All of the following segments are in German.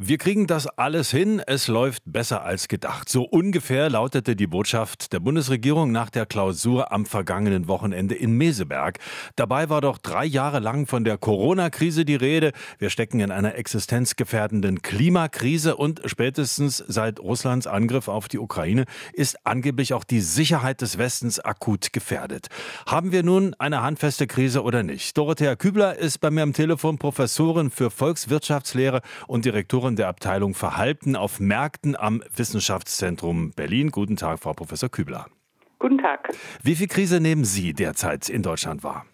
Wir kriegen das alles hin, es läuft besser als gedacht. So ungefähr lautete die Botschaft der Bundesregierung nach der Klausur am vergangenen Wochenende in Meseberg. Dabei war doch drei Jahre lang von der Corona-Krise die Rede. Wir stecken in einer existenzgefährdenden Klimakrise und spätestens seit Russlands Angriff auf die Ukraine ist angeblich auch die Sicherheit des Westens akut gefährdet. Haben wir nun eine handfeste Krise oder nicht? Dorothea Kübler ist bei mir am Telefon Professorin für Volkswirtschaftslehre und Direktorin Direktorin der Abteilung Verhalten auf Märkten am Wissenschaftszentrum Berlin. Guten Tag, Frau Professor Kübler. Guten Tag. Wie viel Krise nehmen Sie derzeit in Deutschland wahr?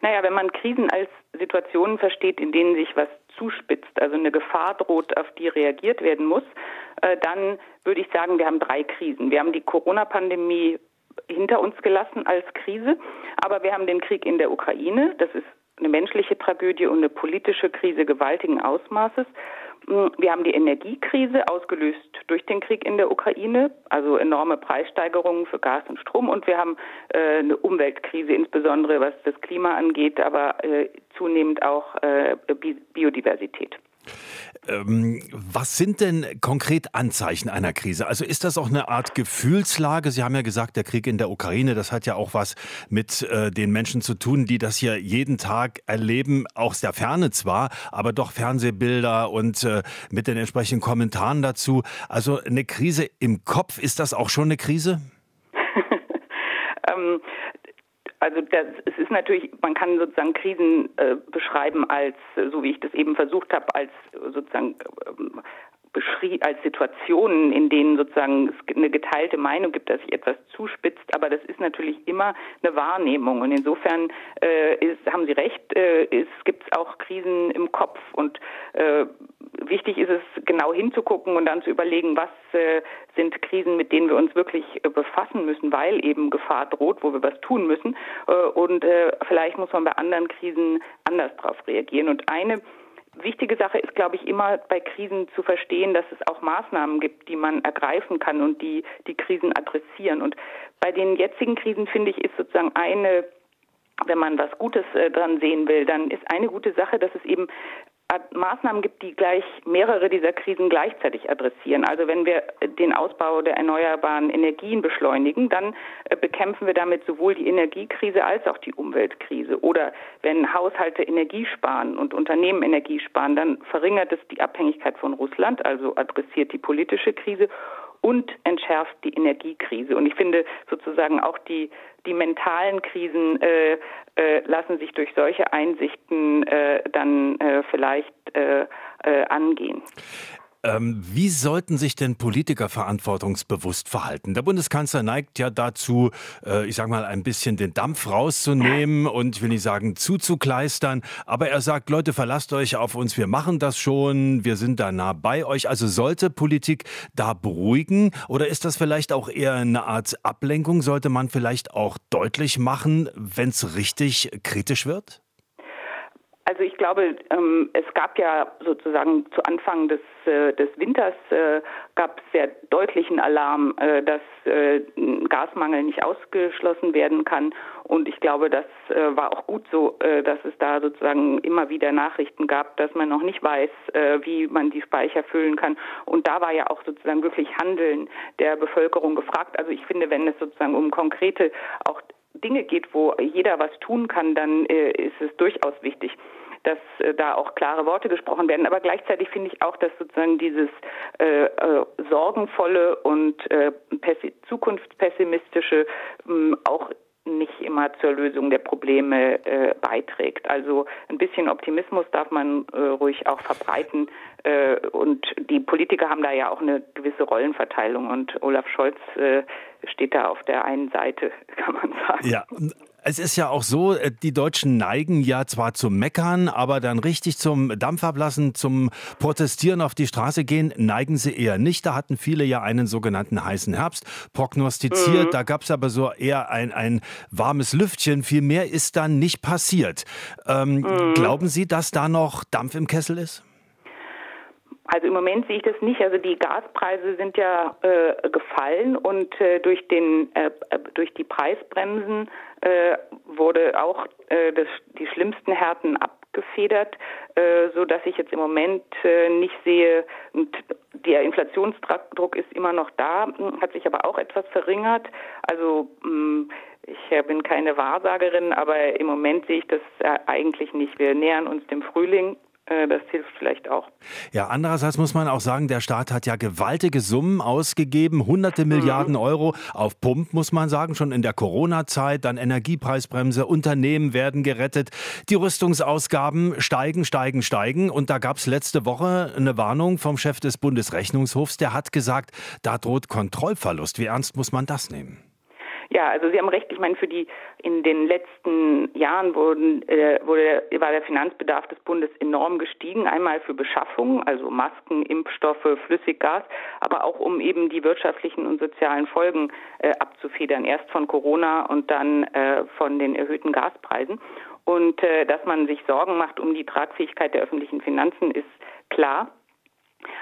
Naja, wenn man Krisen als Situationen versteht, in denen sich was zuspitzt, also eine Gefahr droht, auf die reagiert werden muss, äh, dann würde ich sagen, wir haben drei Krisen. Wir haben die Corona-Pandemie hinter uns gelassen als Krise, aber wir haben den Krieg in der Ukraine, das ist eine menschliche Tragödie und eine politische Krise gewaltigen Ausmaßes. Hm, wir haben die Energiekrise ausgelöst durch den Krieg in der Ukraine, also enorme Preissteigerungen für Gas und Strom. Und wir haben äh, eine Umweltkrise, insbesondere was das Klima angeht, aber äh, zunehmend auch äh, Biodiversität. Ähm, was sind denn konkret Anzeichen einer Krise? Also ist das auch eine Art Gefühlslage? Sie haben ja gesagt, der Krieg in der Ukraine, das hat ja auch was mit äh, den Menschen zu tun, die das hier jeden Tag erleben, aus der Ferne zwar, aber doch Fernsehbilder und äh, mit den entsprechenden Kommentaren dazu. Also eine Krise im Kopf, ist das auch schon eine Krise? ähm, also das, es ist natürlich, man kann sozusagen Krisen äh, beschreiben als, so wie ich das eben versucht habe, als sozusagen ähm, beschrieben als Situationen, in denen sozusagen es eine geteilte Meinung gibt, dass sich etwas zuspitzt, aber das ist natürlich immer eine Wahrnehmung. Und insofern äh, ist, haben Sie recht, äh, es gibt auch Krisen im Kopf. Und äh, wichtig ist es genau hinzugucken und dann zu überlegen, was äh, sind Krisen, mit denen wir uns wirklich äh, befassen müssen, weil eben Gefahr droht, wo wir was tun müssen. Äh, und äh, vielleicht muss man bei anderen Krisen anders darauf reagieren. Und eine Wichtige Sache ist, glaube ich, immer bei Krisen zu verstehen, dass es auch Maßnahmen gibt, die man ergreifen kann und die die Krisen adressieren. Und bei den jetzigen Krisen, finde ich, ist sozusagen eine wenn man was Gutes äh, dran sehen will, dann ist eine gute Sache, dass es eben Maßnahmen gibt, die gleich mehrere dieser Krisen gleichzeitig adressieren. Also wenn wir den Ausbau der erneuerbaren Energien beschleunigen, dann äh, bekämpfen wir damit sowohl die Energiekrise als auch die Umweltkrise. Oder wenn Haushalte Energie sparen und Unternehmen Energie sparen, dann verringert es die Abhängigkeit von Russland, also adressiert die politische Krise und entschärft die Energiekrise. Und ich finde sozusagen auch die, die mentalen Krisen äh, äh, lassen sich durch solche Einsichten äh, dann äh, vielleicht äh, äh, angehen. Ähm, wie sollten sich denn Politiker verantwortungsbewusst verhalten? Der Bundeskanzler neigt ja dazu, äh, ich sage mal, ein bisschen den Dampf rauszunehmen und ich will nicht sagen zuzukleistern, aber er sagt, Leute, verlasst euch auf uns, wir machen das schon, wir sind da nah bei euch. Also sollte Politik da beruhigen oder ist das vielleicht auch eher eine Art Ablenkung? Sollte man vielleicht auch deutlich machen, wenn es richtig kritisch wird? Also ich glaube, ähm, es gab ja sozusagen zu Anfang des, des Winters äh, gab es sehr deutlichen Alarm, äh, dass äh, Gasmangel nicht ausgeschlossen werden kann. Und ich glaube, das äh, war auch gut so, äh, dass es da sozusagen immer wieder Nachrichten gab, dass man noch nicht weiß, äh, wie man die Speicher füllen kann. Und da war ja auch sozusagen wirklich Handeln der Bevölkerung gefragt. Also ich finde, wenn es sozusagen um konkrete auch Dinge geht, wo jeder was tun kann, dann äh, ist es durchaus wichtig, dass äh, da auch klare Worte gesprochen werden. Aber gleichzeitig finde ich auch, dass sozusagen dieses äh, äh, sorgenvolle und äh, zukunftspessimistische ähm, auch nicht immer zur Lösung der Probleme äh, beiträgt. Also ein bisschen Optimismus darf man äh, ruhig auch verbreiten. Äh, und die Politiker haben da ja auch eine gewisse Rollenverteilung und Olaf Scholz äh, steht da auf der einen Seite, kann man sagen. Ja, es ist ja auch so, äh, die Deutschen neigen ja zwar zum Meckern, aber dann richtig zum Dampf ablassen, zum Protestieren auf die Straße gehen, neigen sie eher nicht. Da hatten viele ja einen sogenannten heißen Herbst prognostiziert. Mhm. Da gab es aber so eher ein, ein warmes Lüftchen. Viel mehr ist dann nicht passiert. Ähm, mhm. Glauben Sie, dass da noch Dampf im Kessel ist? Also im Moment sehe ich das nicht. Also die Gaspreise sind ja äh, gefallen und äh, durch den äh, äh durch die Preisbremsen äh, wurde auch äh, das, die schlimmsten Härten ab abgefedert, äh, so dass ich jetzt im Moment äh, nicht sehe, und der Inflationsdruck ist immer noch da, hat sich aber auch etwas verringert. Also mm, ich bin keine Wahrsagerin, aber im Moment sehe ich das eigentlich nicht. Wir nähern uns dem Frühling äh, das hilft vielleicht auch. Ja, andererseits muss man auch sagen, der Staat hat ja gewaltige Summen ausgegeben, hunderte mhm. Milliarden Euro auf Pump, muss man sagen, schon in der Corona-Zeit, dann Energiepreisbremse, Unternehmen werden gerettet, die Rüstungsausgaben steigen, steigen, steigen. Und da gab es letzte Woche eine Warnung vom Chef des Bundesrechnungshofs, der hat gesagt, da droht Kontrollverlust. Wie ernst muss man das nehmen? Ja, also Sie haben recht. Ich meine, für die in den letzten Jahren wurden, äh, wurde, war der Finanzbedarf des Bundes enorm gestiegen. Einmal für Beschaffung, also Masken, Impfstoffe, Flüssiggas, aber auch um eben die wirtschaftlichen und sozialen Folgen äh, abzufedern. Erst von Corona und dann äh, von den erhöhten Gaspreisen. Und äh, dass man sich Sorgen macht um die Tragfähigkeit der öffentlichen Finanzen, ist klar.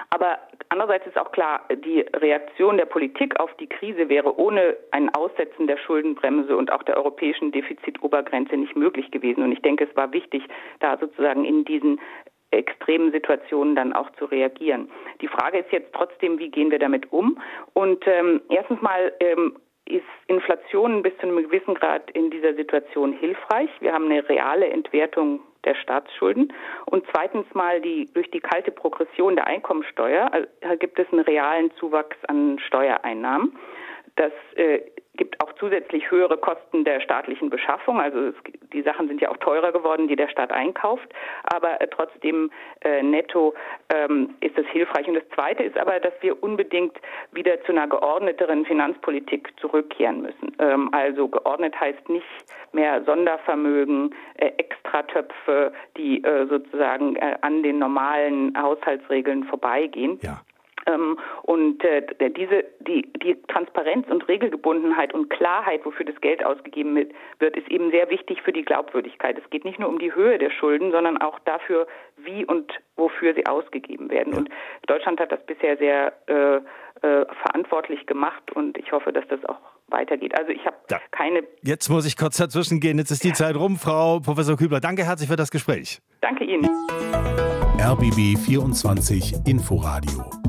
Aber andererseits ist auch klar, die Reaktion der Politik auf die Krise wäre ohne ein Aussetzen der Schuldenbremse und auch der europäischen Defizitobergrenze nicht möglich gewesen. Und ich denke, es war wichtig, da sozusagen in diesen extremen Situationen dann auch zu reagieren. Die Frage ist jetzt trotzdem, wie gehen wir damit um? Und ähm, erstens mal ähm, ist Inflation bis zu einem gewissen Grad in dieser Situation hilfreich. Wir haben eine reale Entwertung der Staatsschulden. Und zweitens mal die, durch die kalte Progression der Einkommensteuer äh, gibt es einen realen Zuwachs an Steuereinnahmen. Das äh, gibt auch zusätzlich höhere Kosten der staatlichen Beschaffung. Also es, die Sachen sind ja auch teurer geworden, die der Staat einkauft. Aber äh, trotzdem äh, netto ähm, ist das hilfreich. Und das Zweite ist aber, dass wir unbedingt wieder zu einer geordneteren Finanzpolitik zurückkehren müssen. Ähm, also geordnet heißt nicht mehr Sondervermögen, äh, Extratöpfe, die äh, sozusagen äh, an den normalen Haushaltsregeln vorbeigehen. Ja. Ähm, und äh, diese, die, die Transparenz und Regelgebundenheit und Klarheit, wofür das Geld ausgegeben wird, ist eben sehr wichtig für die Glaubwürdigkeit. Es geht nicht nur um die Höhe der Schulden, sondern auch dafür, wie und wofür sie ausgegeben werden. Ja. Und Deutschland hat das bisher sehr äh, äh, verantwortlich gemacht und ich hoffe, dass das auch weitergeht. Also ich habe keine. Jetzt muss ich kurz dazwischen gehen. Jetzt ist die ja. Zeit rum, Frau Professor Kübler. Danke herzlich für das Gespräch. Danke Ihnen. RBB 24 Inforadio